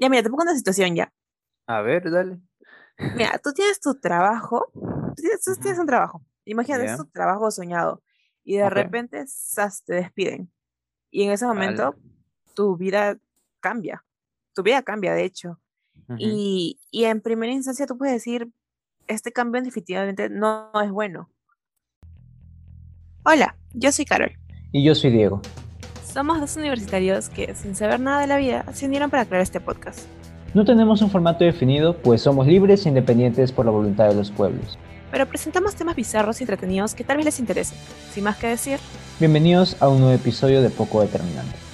Ya, mira, te pongo una situación ya. A ver, dale. Mira, tú tienes tu trabajo, tú tienes, tú tienes Ujú, un trabajo. Imagínate, es tu trabajo soñado. Y de repente, ¡zas! te despiden. Y en ese momento, tu vida cambia. Tu vida cambia, de hecho. Y, y en primera instancia, tú puedes decir, este cambio definitivamente no es bueno. Hola, yo soy Carol. Y yo soy Diego. Somos dos universitarios que, sin saber nada de la vida, se unieron para crear este podcast. No tenemos un formato definido, pues somos libres e independientes por la voluntad de los pueblos. Pero presentamos temas bizarros y entretenidos que tal vez les interesen. Sin más que decir, Bienvenidos a un nuevo episodio de Poco Determinante.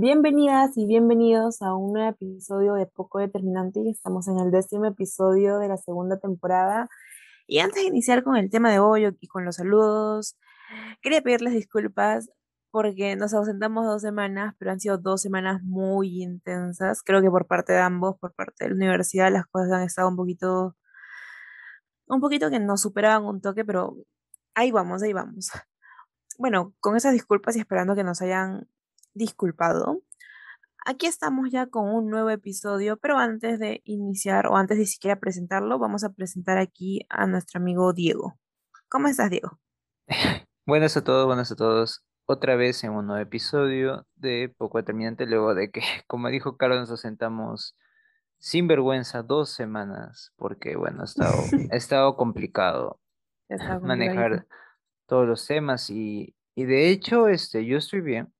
bienvenidas y bienvenidos a un nuevo episodio de Poco Determinante. Y Estamos en el décimo episodio de la segunda temporada. Y antes de iniciar con el tema de hoy y con los saludos, quería pedirles disculpas porque nos ausentamos dos semanas, pero han sido dos semanas muy intensas. Creo que por parte de ambos, por parte de la universidad, las cosas han estado un poquito, un poquito que nos superaban un toque, pero ahí vamos, ahí vamos. Bueno, con esas disculpas y esperando que nos hayan disculpado, aquí estamos ya con un nuevo episodio, pero antes de iniciar o antes de siquiera presentarlo, vamos a presentar aquí a nuestro amigo Diego. ¿Cómo estás, Diego? Buenas a todos, buenas a todos. Otra vez en un nuevo episodio de Poco Determinante, luego de que, como dijo Carlos, nos asentamos sin vergüenza dos semanas, porque bueno, ha estado, ha estado complicado manejar todos los temas y, y de hecho, este, yo estoy bien,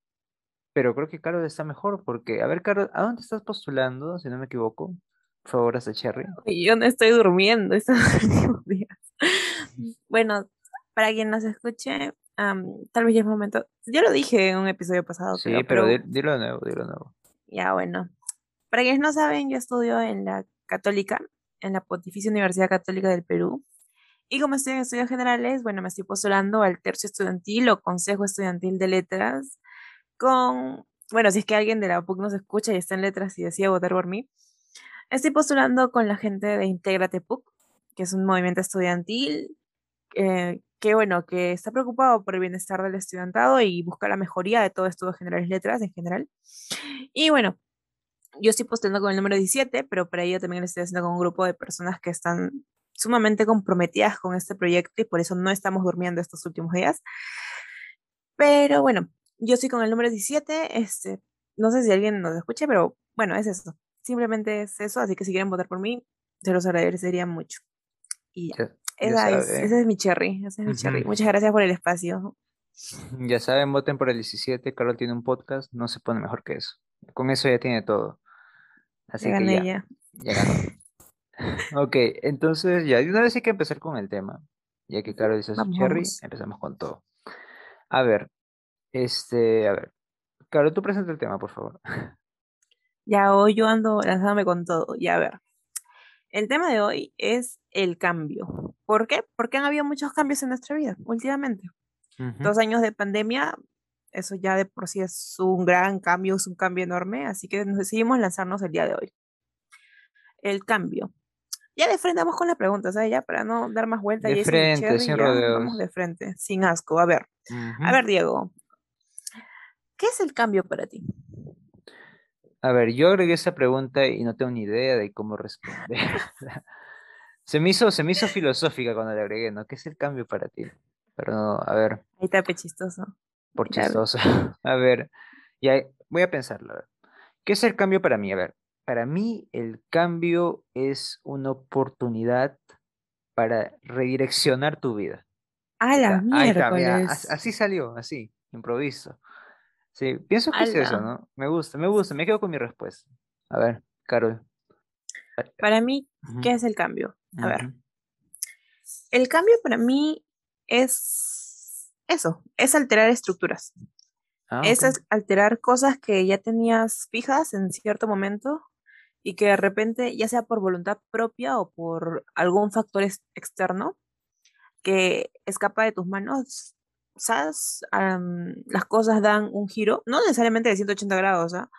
pero creo que Carlos está mejor, porque, a ver, Carlos, ¿a dónde estás postulando, si no me equivoco? Por favor, hasta Cherry. Yo no estoy durmiendo estos últimos días. Bueno, para quien nos escuche, am, tal vez ya es momento. Yo lo dije en un episodio pasado, Sí, creo, pero pero dilo de nuevo, dilo de nuevo. ya bueno. Para quienes no saben, yo estudio en la Católica, en la Pontificia Universidad Católica del Perú. Y como estoy en estudios generales, bueno, me estoy postulando al tercio estudiantil o consejo estudiantil de letras con, bueno, si es que alguien de la PUC nos escucha y está en letras y decide votar por mí, estoy postulando con la gente de Intégrate PUC, que es un movimiento estudiantil eh, que, bueno, que está preocupado por el bienestar del estudiantado y busca la mejoría de todo estudio generales letras en general. Y bueno, yo estoy postulando con el número 17, pero para ello también lo estoy haciendo con un grupo de personas que están sumamente comprometidas con este proyecto y por eso no estamos durmiendo estos últimos días. Pero bueno, yo estoy con el número 17, este, no sé si alguien nos escuche, pero bueno, es eso. Simplemente es eso, así que si quieren votar por mí, se los agradecería mucho. Y ya, Ya, ya esa es, es mi cherry, ese es mi cherry. Ujú. Muchas gracias por el espacio. Ya saben, voten por el 17. Carol tiene un podcast, no se pone mejor que eso. Con eso ya tiene todo. Ya Así que gané ya, ya. ya ganó. Ok, entonces ya, de una vez hay que empezar con el tema. Ya que Carol dice cherry, empezamos con todo. A ver, este, a ver. Carol, tú presenta el tema, por favor. Ya hoy yo ando lanzándome con todo. Ya a ver. El tema de hoy es el cambio. ¿Por qué? Porque han habido muchos cambios en nuestra vida últimamente. Dos años de pandemia, eso ya de por sí es un gran cambio, es un cambio enorme, así que nos decidimos lanzarnos el día de hoy. El cambio. Ya de frente vamos con la pregunta, ¿sabes? Ya para no dar más vuelta, De ya hice mi frente, cherry, sin ya vamos rodeos. de frente, sin asco. A ver, a ver, Diego, ¿qué es el cambio para ti? A ver, yo agregué esa pregunta y no tengo ni idea de cómo responder. Se me hizo, se me hizo filosófica cuando le agregué, ¿no? ¿Qué es el cambio para ti? Pero no, a ver, Ahí está pechistoso. por chistoso. A ver, ya voy a pensarlo. a ver. ¿Qué es el cambio para mí? A ver, para mí el cambio es una oportunidad para redireccionar tu vida. A la miércoles. así salió, así, improviso. Sí, pienso que es eso. ¿no? Me gusta, me gusta, me quedo con mi respuesta. A ver, Carol. Para mí, ¿qué es el cambio? A ver, el cambio para mí es eso, es alterar estructuras. Ah, Es alterar cosas que ya tenías fijas en cierto momento y que de repente, ya sea por voluntad propia o por algún factor ex- externo que escapa de tus manos, Am, las cosas dan un giro, no necesariamente de 180 grados, ¿ah?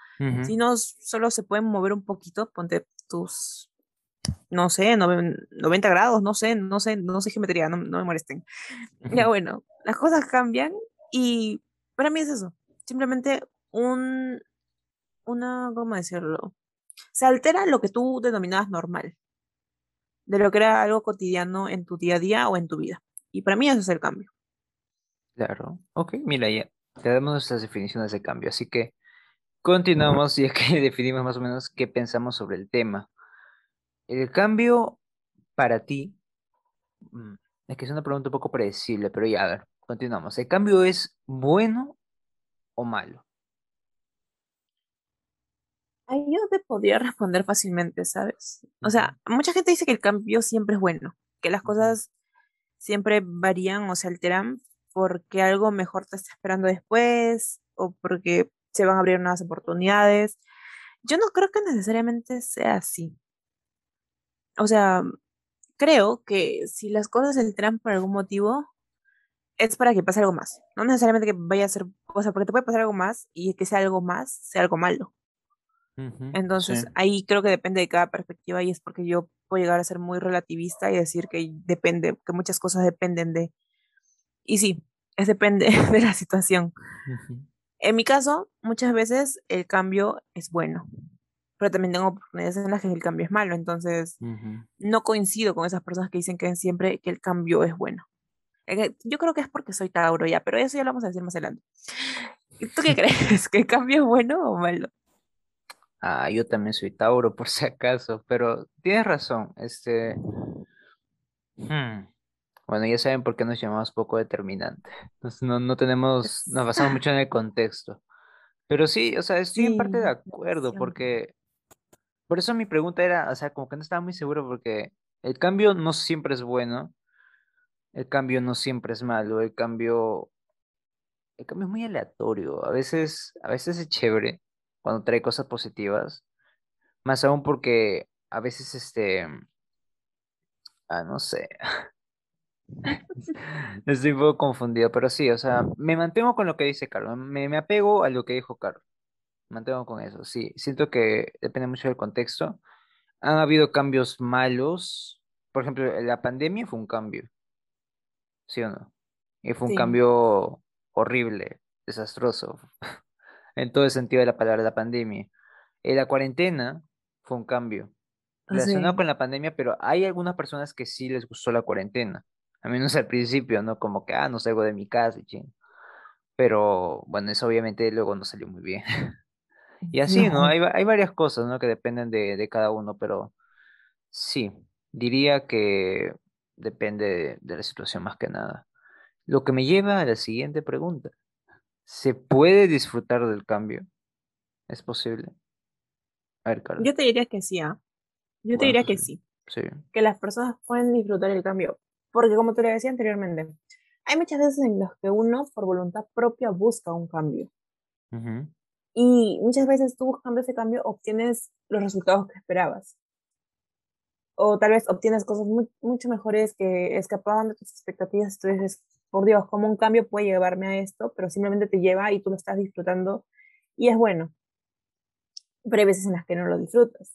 Sino solo se pueden mover un poquito, ponte tus, no sé, noven- 90 grados, no sé, no sé, no sé geometría, no, no me molesten. Ya bueno, las cosas cambian y para mí es eso, simplemente un, una, ¿cómo decirlo? Se altera lo que tú denominabas normal, de lo que era algo cotidiano en tu día a día o en tu vida. Y para mí eso es el cambio. Claro. Ok, mira, ya te damos nuestras definiciones de cambio, así que continuamos ya que definimos más o menos qué pensamos sobre el tema. El cambio para ti, mm, es que es una pregunta un poco predecible, pero ya, a ver, continuamos. ¿El cambio es bueno o malo? Ahí yo te podría responder fácilmente, ¿sabes? O sea, mucha gente dice que el cambio siempre es bueno, que las cosas siempre varían o se alteran porque algo mejor te está esperando después o porque se van a abrir nuevas oportunidades. Yo no creo que necesariamente sea así. O sea, creo que si las cosas se alteran por algún motivo, es para que pase algo más. No necesariamente que vaya a ser, o sea, porque te puede pasar algo más y que sea algo más, sea algo malo. Entonces, ahí creo que depende de cada perspectiva y es porque yo puedo llegar a ser muy relativista y decir que depende, que muchas cosas dependen de... Y sí, es depende de la situación. En mi caso, muchas veces el cambio es bueno, pero también tengo oportunidades en las que el cambio es malo, entonces no coincido con esas personas que dicen que siempre que el cambio es bueno. Yo creo que es porque soy Tauro ya, pero eso ya lo vamos a decir más adelante. ¿Tú qué crees? ¿Que el cambio es bueno o malo? Ah, yo también soy Tauro, por si acaso, pero tienes razón. Este. Hmm, bueno, ya saben por qué nos llamamos poco determinante. no, no tenemos, nos basamos mucho en el contexto. Pero sí, o sea, estoy en parte de acuerdo, porque por eso mi pregunta era, o sea, como que no estaba muy seguro, porque el cambio no siempre es bueno, el cambio no siempre es malo, el cambio, el cambio es muy aleatorio. A veces, a veces es chévere, cuando trae cosas positivas. Más aún porque a veces, este, ah, no sé. Estoy un poco confundido, pero sí, o sea, me mantengo con lo que dice Carlos, me, me apego a lo que dijo Carlos, me mantengo con eso, sí, siento que depende mucho del contexto. Han habido cambios malos, por ejemplo, la pandemia fue un cambio, ¿sí o no? Y fue un cambio horrible, desastroso en todo el sentido de la palabra, la pandemia. Eh, la cuarentena fue un cambio relacionado con la pandemia, pero hay algunas personas que sí les gustó la cuarentena, a menos al principio, ¿no? Como que, ah, no salgo de mi casa y ching. Pero bueno, eso obviamente luego no salió muy bien. y así, ¿no? Hay, hay varias cosas, ¿no? Que dependen de, de cada uno, pero sí, diría que depende de la situación más que nada. Lo que me lleva a la siguiente pregunta. ¿Se puede disfrutar del cambio? ¿Es posible? A ver, Yo te diría que sí, ¿ah? Yo te diría que sí. Sí. Que las personas pueden disfrutar el cambio. Porque como te lo decía anteriormente, hay muchas veces en las que uno por voluntad propia busca un cambio. Y muchas veces tú buscando ese cambio obtienes los resultados que esperabas. O tal vez obtienes cosas mucho mejores que escapaban de tus expectativas. Entonces por Dios, cómo un cambio puede llevarme a esto, pero simplemente te lleva y tú lo estás disfrutando y es bueno. Pero hay veces en las que no lo disfrutas.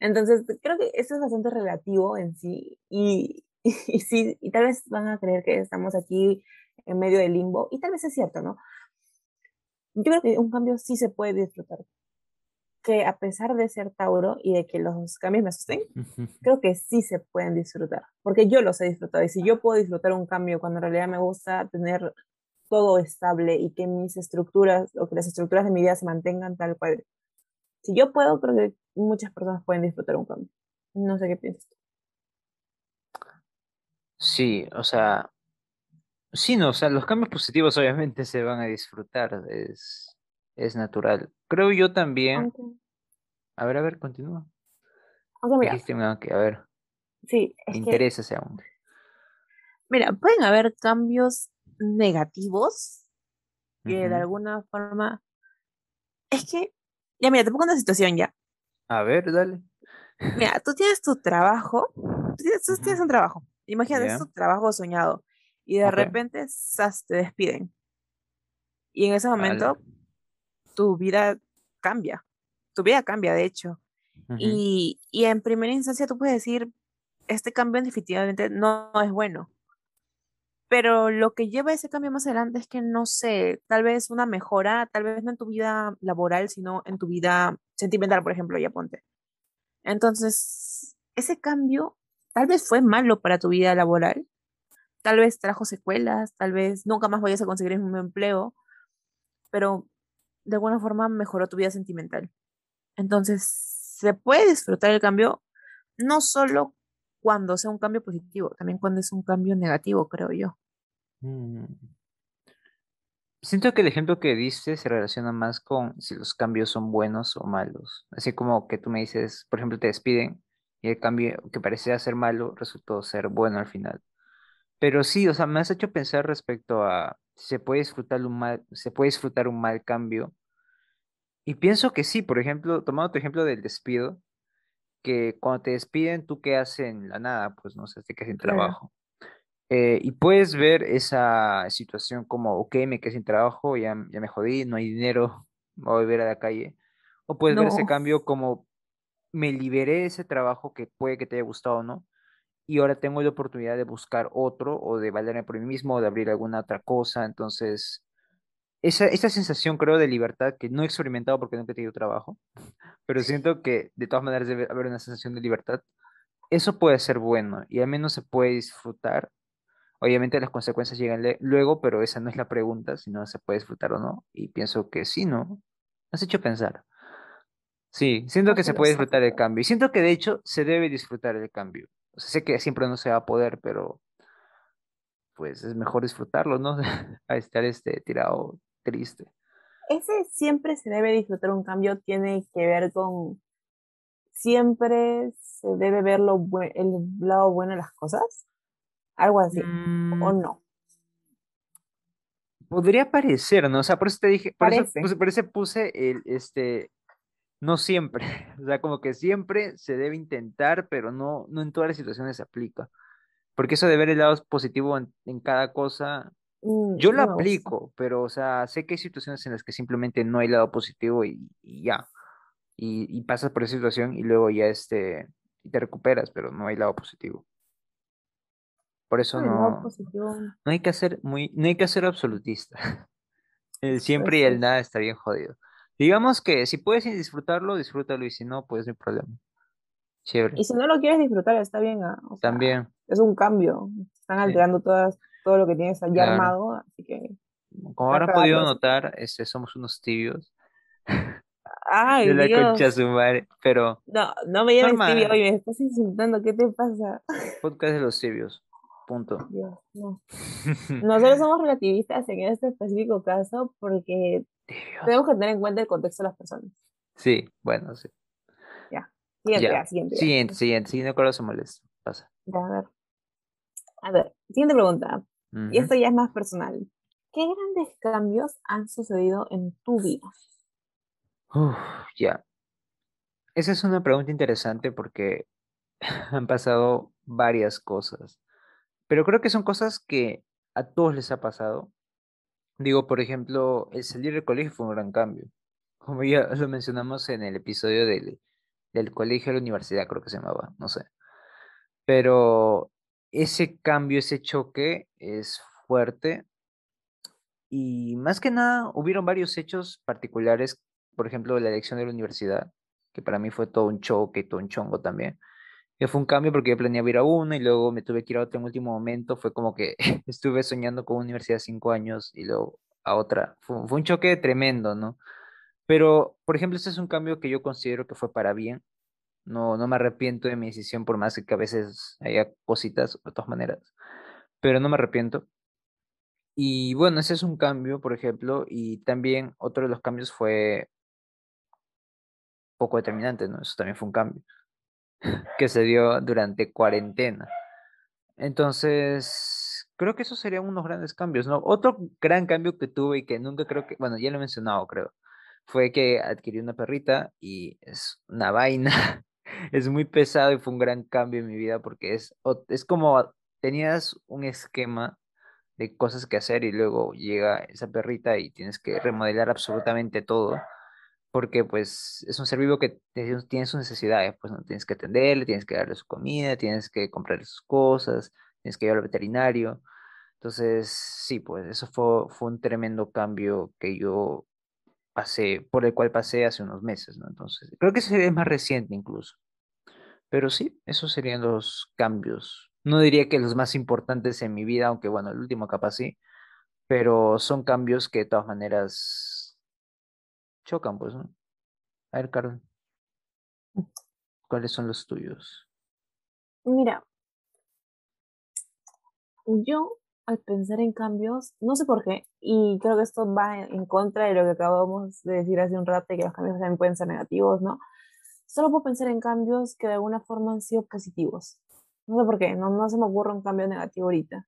Entonces, creo que eso es bastante relativo en sí y, y, sí, y tal vez van a creer que estamos aquí en medio del limbo y tal vez es cierto, ¿no? Yo creo que un cambio sí se puede disfrutar que a pesar de ser Tauro y de que los cambios me asusten, creo que sí se pueden disfrutar, porque yo los he disfrutado y si yo puedo disfrutar un cambio cuando en realidad me gusta tener todo estable y que mis estructuras o que las estructuras de mi vida se mantengan tal cual. Si yo puedo, creo que muchas personas pueden disfrutar un cambio. No sé qué piensas tú. Sí, o sea, sí, no, o sea, los cambios positivos obviamente se van a disfrutar, es, es natural. Creo yo también. A ver, a ver, continúa. Aunque mira. a ver. Sí, es Me interesa ese. Mira, pueden haber cambios negativos que de alguna forma. Es que. Ya, mira, te pongo una situación ya. A ver, dale. Mira, tú tienes tu trabajo. Tú tienes, un trabajo. Imagínate, es tu trabajo soñado. Y de repente, ¡zas! te despiden. Y en ese momento, tu vida cambia, tu vida cambia, de hecho. y, y, en primera instancia tú puedes decir, este cambio definitivamente no, es bueno. pero lo que lleva ese cambio más adelante es que no sé, tal vez una mejora, tal vez no en tu vida laboral, sino en tu vida sentimental, por ejemplo, ya ponte. Entonces, ese cambio tal vez fue malo para tu vida laboral, tal vez trajo secuelas, tal vez nunca más vayas a conseguir un empleo, pero de alguna forma mejoró tu vida sentimental. Entonces, se puede disfrutar el cambio no solo cuando sea un cambio positivo, también cuando es un cambio negativo, creo yo. Mm. Siento que el ejemplo que diste se relaciona más con si los cambios son buenos o malos. Así como que tú me dices, por ejemplo, te despiden y el cambio que parecía ser malo resultó ser bueno al final. Pero sí, o sea, me has hecho pensar respecto a si se puede disfrutar un mal, se puede disfrutar un mal cambio. Y pienso que sí, por ejemplo, tomando tu ejemplo del despido, que cuando te despiden, tú quedas en la nada, pues no sé, te quedas sin trabajo. Eh, y puedes ver esa situación como, ok, me quedé sin trabajo, ya, ya me jodí, no hay dinero, voy a volver a la calle. O puedes ver ese cambio como, me liberé de ese trabajo que puede que te haya gustado o no, y ahora tengo la oportunidad de buscar otro o de valerme por mí mismo o de abrir alguna otra cosa. Entonces, esa, esa sensación creo de libertad que no he experimentado porque nunca he tenido trabajo, pero siento que de todas maneras debe haber una sensación de libertad. Eso puede ser bueno y al menos se puede disfrutar Obviamente las consecuencias llegan le- luego, pero esa no es la pregunta, si no se puede disfrutar o no. Y pienso que sí, ¿no? Me has hecho pensar. Sí, siento que se puede disfrutar el cambio. Y siento que de hecho se debe disfrutar el cambio. O sea, sé que siempre no se va a poder, pero pues es mejor disfrutarlo, ¿no? A estar este tirado triste. Ese siempre se debe disfrutar un cambio, tiene que ver con siempre se debe ver lo el lado bueno de las cosas, algo así, o Mm, no, podría parecer, ¿no? O sea, por eso te dije, por eso por eso puse el, este, no siempre. O sea, como que siempre se debe intentar, pero no, no en todas las situaciones se aplica. Porque eso de ver el lado positivo en, en cada cosa, Mm, yo lo no aplico, pero, o sea, sé que hay situaciones en las que simplemente no hay lado positivo y, y ya. Y, y pasas por esa situación y luego ya este, y te recuperas, pero no hay lado positivo. Por eso no, no hay que hacer muy, no hay que ser absolutista. El siempre y el nada está bien jodido. Digamos que si puedes disfrutarlo, disfrútalo y si no, pues no hay problema. Chévere. Y si no lo quieres disfrutar, está bien, ah, O sea, También, es un cambio, están sí, alterando todas, todo lo que tienes allá claro. armado, así que Como habrán podido notar, este, somos unos tibios de Ay, la concha de Dios. su madre, pero No, no me llames tibio normal, hoy, me estás insultando, ¿qué te pasa? podcast de los tibios, punto. Dios, no. Nosotros somos relativistas en este específico caso porque Tenemos que tener en cuenta el contexto de las personas. Sí, bueno, sí. Ya. Siguiente, Ya. siguiente, ya. Siguiente, siguiente, siguiente, no se molesta. Pasa. Ya, a ver. A ver, siguiente pregunta. Y esto ya es más personal. ¿Qué grandes cambios han sucedido en tu vida? Uf, ya. Esa es una pregunta interesante porque han pasado varias cosas, pero creo que son cosas que a todos les ha pasado. Digo, por ejemplo, el salir del colegio fue un gran cambio. Como ya lo mencionamos en el episodio del, del colegio a la universidad, creo que se llamaba, no sé. Pero ese cambio, ese choque es fuerte y más que nada hubieron varios hechos particulares, por ejemplo, la elección de la universidad, que para mí fue todo un choque, todo un chongo también. Que fue un cambio porque yo planeaba ir a una y luego me tuve que ir a otra en último momento. Fue como que estuve soñando con una universidad cinco años y luego a otra. Fue, fue un choque tremendo, ¿no? Pero, por ejemplo, este es un cambio que yo considero que fue para bien. No, no me arrepiento de mi decisión, por más que a veces haya cositas, de todas maneras. Pero no me arrepiento. Y bueno, ese es un cambio, por ejemplo. Y también otro de los cambios fue poco determinante, ¿no? Eso también fue un cambio que se dio durante cuarentena. Entonces, creo que esos serían unos grandes cambios, ¿no? Otro gran cambio que tuve y que nunca creo que, bueno, ya lo he mencionado, creo, fue que adquirí una perrita y es una vaina, es muy pesado y fue un gran cambio en mi vida porque es, es como tenías un esquema de cosas que hacer y luego llega esa perrita y tienes que remodelar absolutamente todo porque pues es un ser vivo que tiene sus necesidades, pues no tienes que atenderle, tienes que darle su comida, tienes que comprarle sus cosas, tienes que llevarlo al veterinario. Entonces, sí, pues eso fue, fue un tremendo cambio que yo pasé, por el cual pasé hace unos meses, ¿no? Entonces, creo que ese es más reciente incluso. Pero sí, esos serían los cambios. No diría que los más importantes en mi vida, aunque bueno, el último capaz sí, pero son cambios que de todas maneras chocan, pues, ¿no? A ver, Carol, ¿cuáles son los tuyos? Mira, yo al pensar en cambios, no sé por qué, y creo que esto va en contra de lo que acabamos de decir hace un rato, y que los cambios también pueden ser negativos, ¿no? Solo puedo pensar en cambios que de alguna forma han sido positivos. No sé por qué, no, no se me ocurre un cambio negativo ahorita.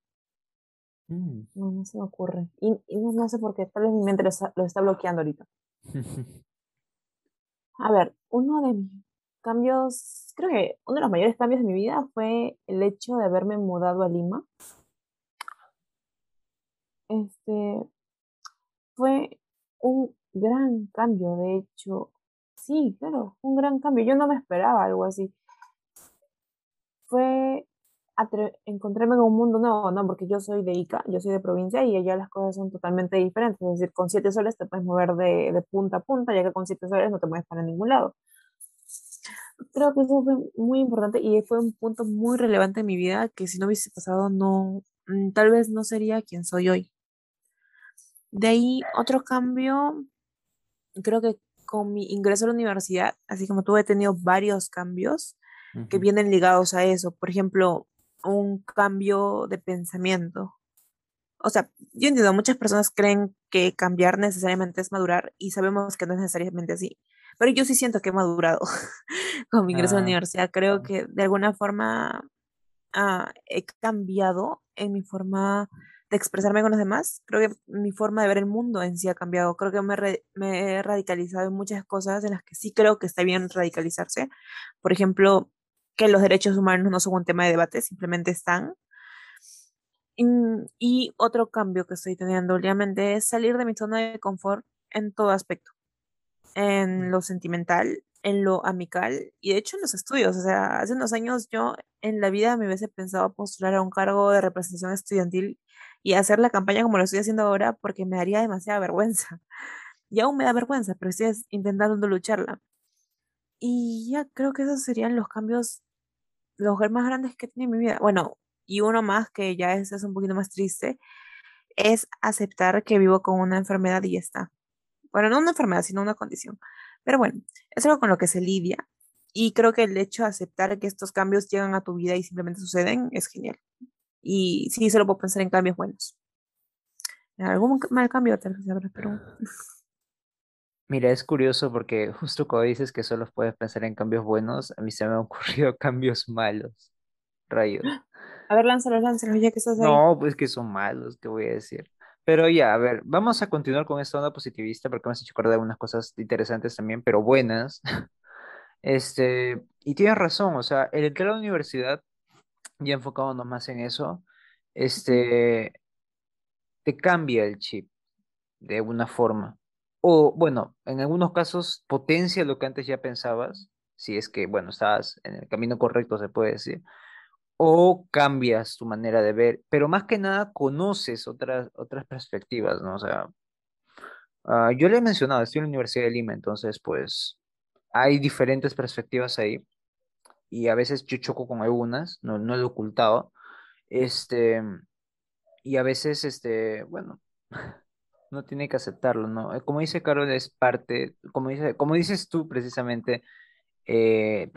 Mm. No, no se me ocurre. Y, y no, no sé por qué, tal vez mi mente lo está, lo está bloqueando ahorita. A ver, uno de mis cambios, creo que uno de los mayores cambios de mi vida fue el hecho de haberme mudado a Lima. Este fue un gran cambio, de hecho. Sí, claro, un gran cambio. Yo no me esperaba algo así. Fue encontrarme en un mundo nuevo, ¿no? Porque yo soy de Ica, yo soy de provincia y allá las cosas son totalmente diferentes. Es decir, con siete soles te puedes mover de, de punta a punta, ya que con siete soles no te mueves para ningún lado. Creo que eso fue muy importante y fue un punto muy relevante en mi vida que si no hubiese pasado, no, mm, tal vez no sería quien soy hoy. De ahí, otro cambio, creo que con mi ingreso a la universidad, así como tuve he tenido varios cambios que vienen ligados a eso. Por ejemplo, un cambio de pensamiento. O sea, yo entiendo, muchas personas creen que cambiar necesariamente es madurar y sabemos que no es necesariamente así. Pero yo sí siento que he madurado con mi ingreso a la Ah, universidad. Creo que de alguna forma ah, he cambiado en mi forma de expresarme con los demás. Creo que mi forma de ver el mundo en sí ha cambiado. Creo que me, re- me he radicalizado en muchas cosas en las que sí creo que está bien radicalizarse. Por ejemplo, que los derechos humanos no son un tema de debate, simplemente están. Y, y otro cambio que estoy teniendo últimamente es salir de mi zona de confort en todo aspecto en lo sentimental, en lo amical y de hecho en los estudios. O sea, hace unos años yo en la vida me hubiese pensado postular a un cargo de representación estudiantil y hacer la campaña como lo estoy haciendo ahora porque me daría demasiada vergüenza. Y aún me da vergüenza, pero estoy es- intentando lucharla. Y ya creo que esos serían los cambios, los más grandes que tiene mi vida. Bueno, y uno más que ya es, es un poquito más triste, es aceptar que vivo con una enfermedad y ya está. Bueno, no una enfermedad, sino una condición. Pero bueno, es algo con lo que se lidia. Y creo que el hecho de aceptar que estos cambios llegan a tu vida y simplemente suceden es genial. Y sí, solo puedo pensar en cambios buenos. En algún mal cambio tal vez habrá, pero... Mira, es curioso porque justo cuando dices que solo puedes pensar en cambios buenos, a mí se me han ocurrido cambios malos. Rayos. A ver, lánzalos, lánzalos, ya que estás ahí. No, pues que son malos, ¿qué voy a decir? Pero ya, a ver, vamos a continuar con esta onda positivista porque me has hecho acordar de unas cosas interesantes también, pero buenas. Este, y tienes razón, o sea, el entrar a la universidad, ya enfocándonos más en eso, este, te cambia el chip de alguna forma. O, bueno, en algunos casos potencia lo que antes ya pensabas, si es que, bueno, estás en el camino correcto, se puede decir o cambias tu manera de ver, pero más que nada conoces otras, otras perspectivas, ¿no? O sea, ah, yo le he mencionado, estoy en la Universidad de Lima, entonces pues hay diferentes perspectivas ahí y a veces yo choco con algunas, no, no lo he ocultado, este, y a veces, este, bueno, no tiene que aceptarlo, ¿no? Eh, Como dice Carol, es parte, como dice, como dices tú precisamente, eh,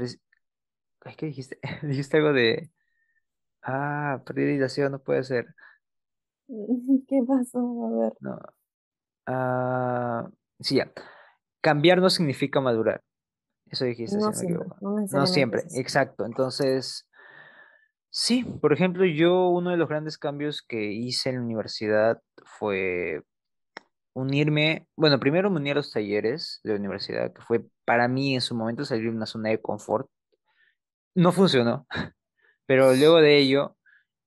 ¿qué dijiste? Dijiste algo de, ah, priorización no puede ser. ¿Qué pasó? A ver. No, Ah, sí, ya. Cambiar no significa madurar. Eso dijiste, si No no me siempre, no No siempre, exacto. Entonces, sí, por ejemplo, yo uno de los grandes cambios que hice en la universidad fue unirme, bueno, primero me uní a los talleres de la universidad, que fue para mí en su momento salir de una zona de confort. No funcionó, pero luego de ello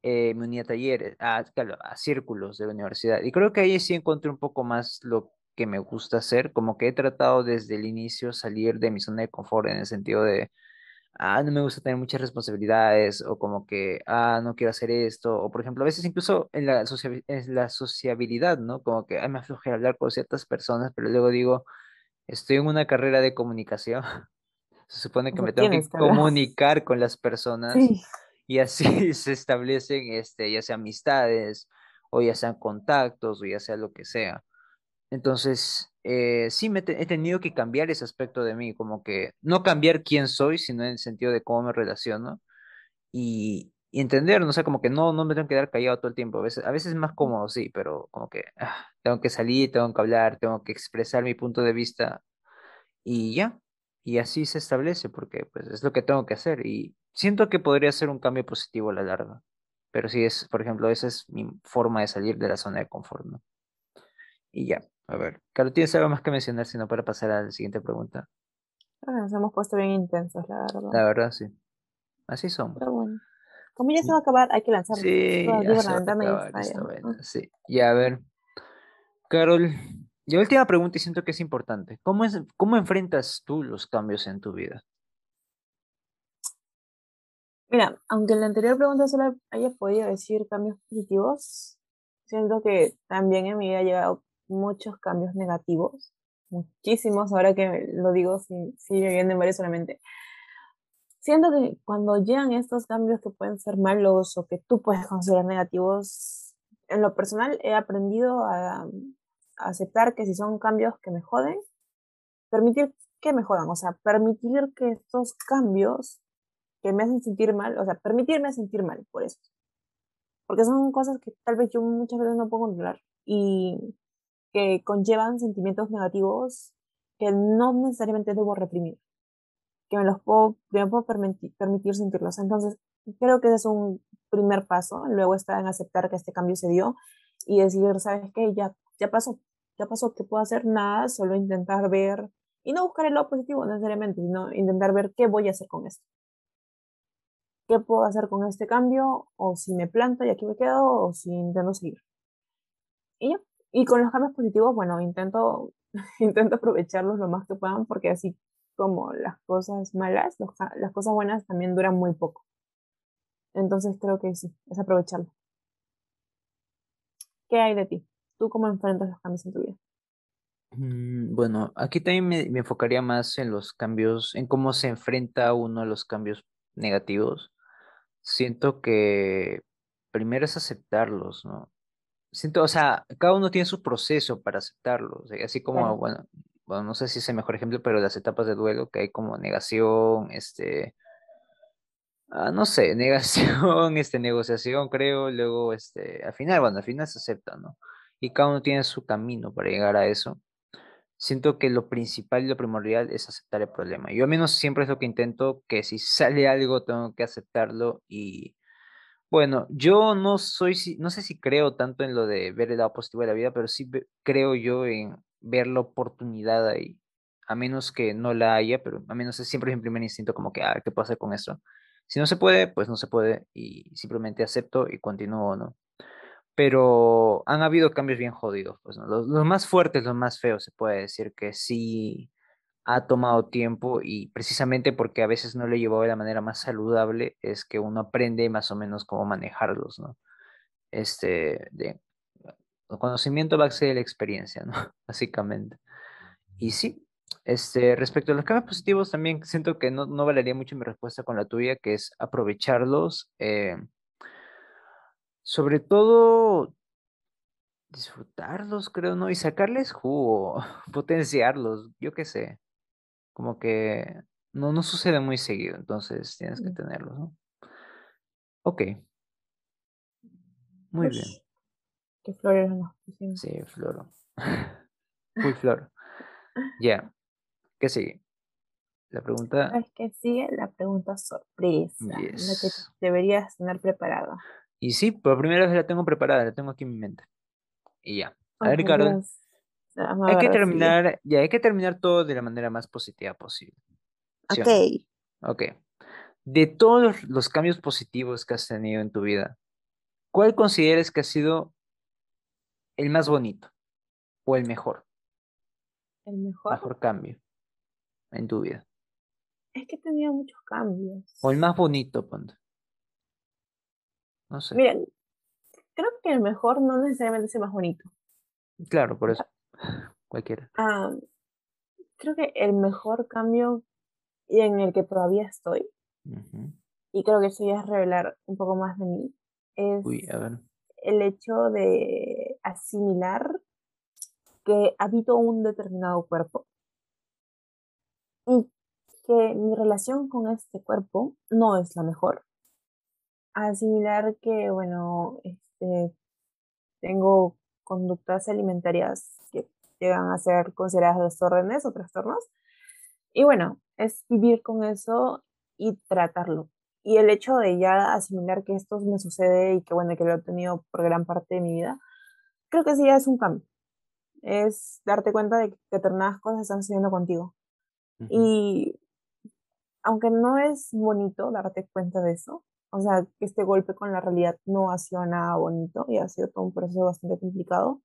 eh, me uní a talleres, a, a círculos de la universidad. Y creo que ahí sí encontré un poco más lo que me gusta hacer, como que he tratado desde el inicio salir de mi zona de confort en el sentido de ah, no me gusta tener muchas responsabilidades, o como que, ah, no quiero hacer esto, o por ejemplo, a veces incluso en la, en la sociabilidad, ¿no? Como que, ay, me afloje hablar con ciertas personas, pero luego digo, estoy en una carrera de comunicación, se supone que me tengo que comunicar con las personas y así se establecen, este, ya sea amistades, o ya sean contactos, o ya sea lo que sea. Entonces, eh, sí me he tenido que cambiar ese aspecto de mí, como que no cambiar quién soy, sino en el sentido de cómo me relaciono y, entender, no sé, como que no, no me tengo que quedar callado todo el tiempo. A veces, a veces es más cómodo, sí, pero como que ah, tengo que salir, tengo que hablar, tengo que expresar mi punto de vista y ya. Y así se establece, porque pues es lo que tengo que hacer. Y siento que podría ser un cambio positivo a la larga. Pero sí es, por ejemplo, esa es mi forma de salir de la zona de confort, ¿no? Y ya. A ver, Carlos, ¿tienes algo más que mencionar sino para pasar a la siguiente pregunta? Ah, nos hemos puesto bien intensos, la verdad. La verdad, sí. Así somos. Pero bueno. Como ya se va a acabar, hay que lanzar. Sí, ya se va a acabar, está sí. Ya, a ver. Carol, y última pregunta y siento que es importante. ¿Cómo, es, ¿Cómo enfrentas tú los cambios en tu vida? Mira, aunque en la anterior pregunta solo haya podido decir cambios positivos, siento que también en mi vida ha llegado muchos cambios negativos, muchísimos, ahora que lo digo, si, si me vienen varios solamente. Siento que cuando llegan estos cambios que pueden ser malos o que tú puedes considerar negativos, en lo personal he aprendido a, a aceptar que si son cambios que me joden, permitir que me jodan, o sea, permitir que estos cambios que me hacen sentir mal, o sea, permitirme sentir mal por eso. Porque son cosas que tal vez yo muchas veces no puedo controlar. Y que conllevan sentimientos negativos que no necesariamente debo reprimir, que me los puedo, me puedo permitir, permitir sentirlos. Entonces, creo que ese es un primer paso. Luego está en aceptar que este cambio se dio y decir, ¿sabes qué? Ya, ya pasó, ya pasó, ¿qué puedo hacer? Nada, solo intentar ver, y no buscar el lado positivo necesariamente, sino intentar ver qué voy a hacer con esto. ¿Qué puedo hacer con este cambio? O si me planto y aquí me quedo, o si intento seguir. Y ya, y con los cambios positivos, bueno, intento, intento aprovecharlos lo más que puedan porque así como las cosas malas, las cosas buenas también duran muy poco. Entonces creo que sí, es aprovecharlo. ¿Qué hay de ti? ¿Tú cómo enfrentas los cambios en tu vida? Mm, bueno, aquí también me, me, enfocaría más en los cambios, en cómo se enfrenta uno a los cambios negativos. Siento que primero es aceptarlos, ¿no? Siento, o sea, cada uno tiene su proceso para aceptarlo, así como, bueno, bueno, no sé si es el mejor ejemplo, pero las etapas de duelo, que hay como negación, este, ah, no sé, negación, este, negociación, creo, luego, este, al final, bueno, al final se acepta, ¿no? Y cada uno tiene su camino para llegar a eso. Siento que lo principal y lo primordial es aceptar el problema. Yo al menos siempre es lo que intento, que si sale algo tengo que aceptarlo y bueno, yo no soy, no sé si creo tanto en lo de ver el lado positivo de la vida, pero sí creo yo en ver la oportunidad ahí, a menos que no la haya, pero a menos es siempre mi primer instinto como que, ah, ¿qué puedo hacer con eso? Si no se puede, pues no se puede y simplemente acepto y continúo, ¿no? Pero han habido cambios bien jodidos, pues, ¿no? Los más fuertes, los más feos, se puede decir que sí ha tomado tiempo y precisamente porque a veces no lo llevado de la manera más saludable es que uno aprende más o menos cómo manejarlos, ¿no? Este, de, el conocimiento va a ser la experiencia, ¿no? Básicamente. Y sí, este, respecto a los cambios positivos, también siento que no, no valería mucho mi respuesta con la tuya, que es aprovecharlos, eh, sobre todo disfrutarlos, creo, ¿no? Y sacarles jugo, potenciarlos, yo qué sé como que no, no sucede muy seguido, entonces tienes que mm. tenerlo, ¿no? Ok. Muy bien. Qué flores no Sí, floro. Muy flor. Ya. ¿Qué sigue? La pregunta. Es que sigue la pregunta sorpresa. La que deberías tener preparada. Y sí, por primera vez la tengo preparada, la tengo aquí en mi mente. Y ya. A ver, Carol. Hay que terminar, ya hay que terminar todo de la manera más positiva posible. ok. Ok. De todos los, cambios positivos que has tenido en tu vida, ¿cuál consideras que ha sido el más bonito o el mejor? El mejor. Mejor cambio en tu vida. Es que he tenido muchos cambios. O el más bonito, ponte. No sé. Miren, creo que el mejor no necesariamente es el más bonito. Claro, por eso. Cualquiera. Ah, creo que el mejor cambio y en el que todavía estoy, y creo que eso ya es revelar un poco más de mí, es Uy, a ver. el hecho de asimilar que habito un determinado cuerpo y que mi relación con este cuerpo no es la mejor. Asimilar que, bueno, este, tengo conductas alimentarias que llegan a ser consideradas desórdenes o trastornos. Y bueno, es vivir con eso y tratarlo. Y el hecho de ya asimilar que esto me sucede y que bueno, que lo he tenido por gran parte de mi vida, creo que sí ya es un cambio. Es darte cuenta de que determinadas cosas están sucediendo contigo. Y aunque no es bonito darte cuenta de eso, o sea, este golpe con la realidad no ha sido nada bonito y ha sido todo un proceso bastante complicado,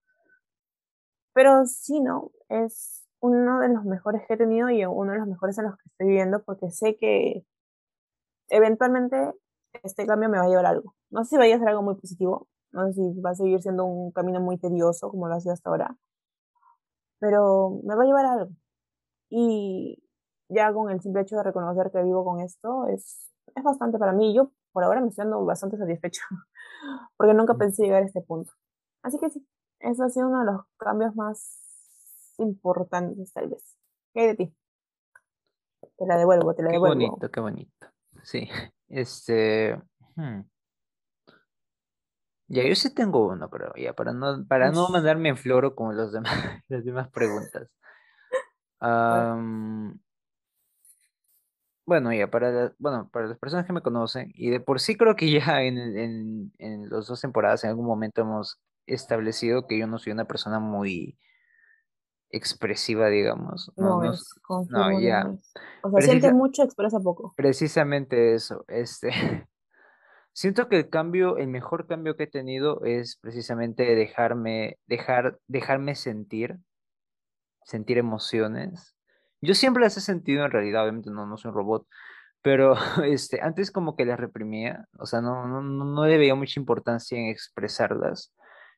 pero sí, ¿no? Es uno de los mejores que he tenido y uno de los mejores en los que estoy viviendo porque sé que eventualmente este cambio me va a llevar a algo. No sé si vaya a ser algo muy positivo, no sé si va a seguir siendo un camino muy tedioso como lo ha sido hasta ahora, pero me va a llevar a algo. Y ya con el simple hecho de reconocer que vivo con esto es, es bastante para mí. Yo por ahora me estoy dando bastante satisfecha porque nunca pensé llegar a este punto. Así que sí, eso ha sido uno de los cambios más importantes tal vez. ¿Qué hay de ti? Te la devuelvo, te la Qué devuelvo. bonito, qué bonito. Sí. Este. hmm. Ya, yo sí tengo uno, pero ya, para no, para no mandarme en floro como los demás, las demás preguntas. Am, bueno, ya, para, la- bueno, para las personas que me conocen, y de por sí creo que ya en, en, en las dos temporadas en algún momento hemos establecido que yo no soy una persona muy expresiva, digamos. No, No no, es, no, ya. O sea, siente mucho, expresa poco. Precisamente eso, este, siento que el cambio, el mejor cambio que he tenido es precisamente dejarme, dejar, dejarme sentir, sentir emociones. Yo siempre las he sentido en realidad, obviamente no, no soy un robot, pero este, antes como que las reprimía, o sea, no, no, no le veía mucha importancia en expresarlas.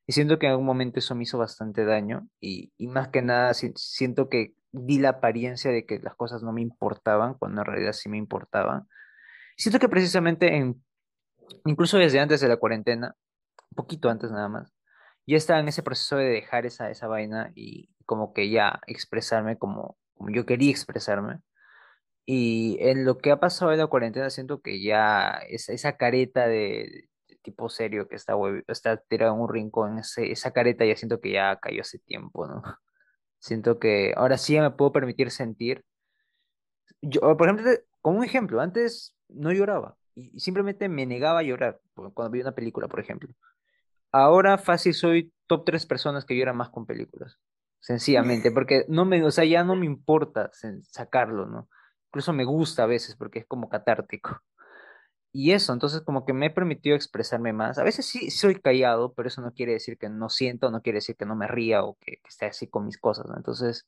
Y siento que en algún momento eso me hizo bastante daño y, y más que nada si- siento que di la apariencia de que las cosas no me importaban cuando en realidad sí me importaban. Siento que precisamente en, incluso desde antes de la cuarentena, un poquito antes nada más, ya estaba en ese proceso de dejar esa, esa vaina y como que ya expresarme como yo quería expresarme. Y en lo que ha pasado en la cuarentena, siento que ya esa, esa careta de, tipo serio que está, está tirado en un rincón, ese- esa careta ya siento que ya cayó hace tiempo, ¿no? Siento que ahora sí me puedo permitir sentir. Yo, por ejemplo, como un ejemplo, antes no lloraba y simplemente me negaba a llorar cuando veía una película, por ejemplo. Ahora fácil soy top tres personas que lloran más con películas. Sencillamente, porque no me, o sea, ya no me importa sacarlo, ¿no? Incluso me gusta a veces porque es como catártico. Y eso, entonces como que me he permitido expresarme más. A veces sí soy callado, pero eso no quiere decir que no siento, no quiere decir que no me ría o que, que esté así con mis cosas, ¿no? Entonces,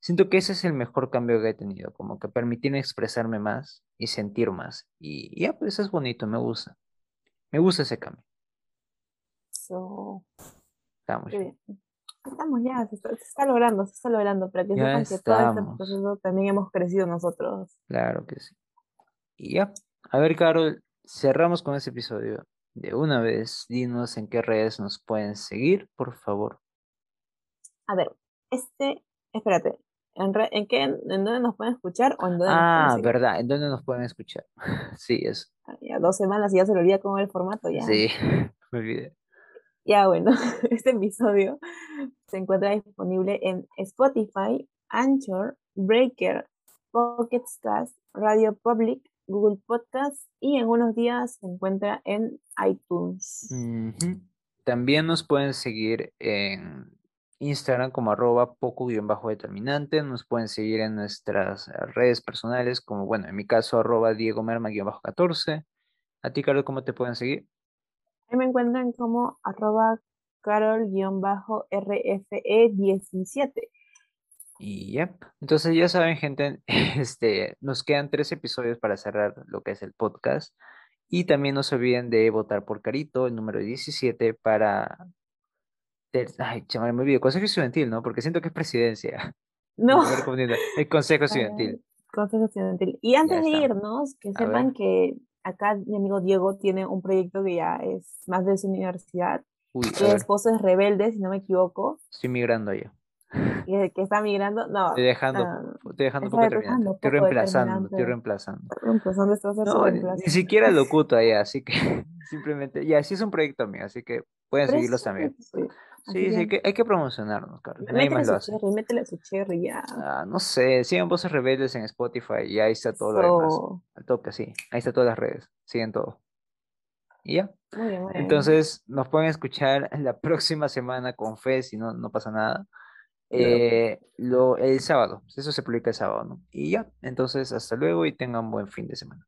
siento que ese es el mejor cambio que he tenido, como que permitirme expresarme más y sentir más. Y ya, pues eso es bonito, me gusta. Me gusta ese cambio. So, Está muy qué bien. Estamos ya, se está, se está logrando, se está logrando, para que sepan que todo este proceso también hemos crecido nosotros. Claro que sí. Y ya. A ver, Carol, cerramos con ese episodio. De una vez, dinos en qué redes nos pueden seguir, por favor. A ver, este, espérate, ¿en, re- en qué, en dónde nos pueden escuchar o en dónde nos pueden Ah, verdad, ¿en dónde nos pueden escuchar? Sí, eso. Ah, Ya dos semanas y ya se le olvida cómo el formato, ya. Sí, me olvidé. Ya bueno, este episodio se encuentra disponible en Spotify, Anchor, Breaker, Pocket Cast, Radio Public, Google Podcast y en unos días se encuentra en iTunes. También nos pueden seguir en Instagram como arroba poco-determinante. Nos pueden seguir en nuestras redes personales como, bueno, en mi caso, arroba Diego Merma-14. ¿A ti, Carol, cómo te pueden seguir? Ahí me encuentran como arroba carol-rfe17. Y ya, entonces ya saben, gente, este, nos quedan tres episodios para cerrar lo que es el podcast. Y también no se olviden de votar por Carito, el número 17, para... Ay, chaval, me olvido, Consejo Estudiantil, ¿no? Porque siento que es presidencia. No. El Consejo Estudiantil. Consejo Estudiantil. Y antes de irnos, que sepan que acá mi amigo Diego tiene un proyecto que ya es más de su universidad. Uy, esposo es rebelde, si no me equivoco. Estoy migrando allá. Que, que está migrando, no. Estoy dejando, estoy dejando poco terminante. Estoy reemplazando, estoy reemplazando. Reemplazando, no, ni siquiera lo cuto allá, así que simplemente, ya, sí es un proyecto mío, así que pueden seguirlos también. Sí, sí, que hay que promocionarnos, Carlos. Nadie más lo hace. Cherry, métele su cherry ya. Ah, no sé, sigan Voces Rebeldes en Spotify y ahí está todo lo demás. Al toque, sí. Ahí está todas las redes. Siguen todo. Y ya. Muy bien, muy bien. Entonces, nos pueden escuchar la próxima semana con fe, si no, no pasa nada. Eh, lo, el sábado. Eso se publica el sábado, ¿no? Y ya. Entonces, hasta luego y tengan un buen fin de semana.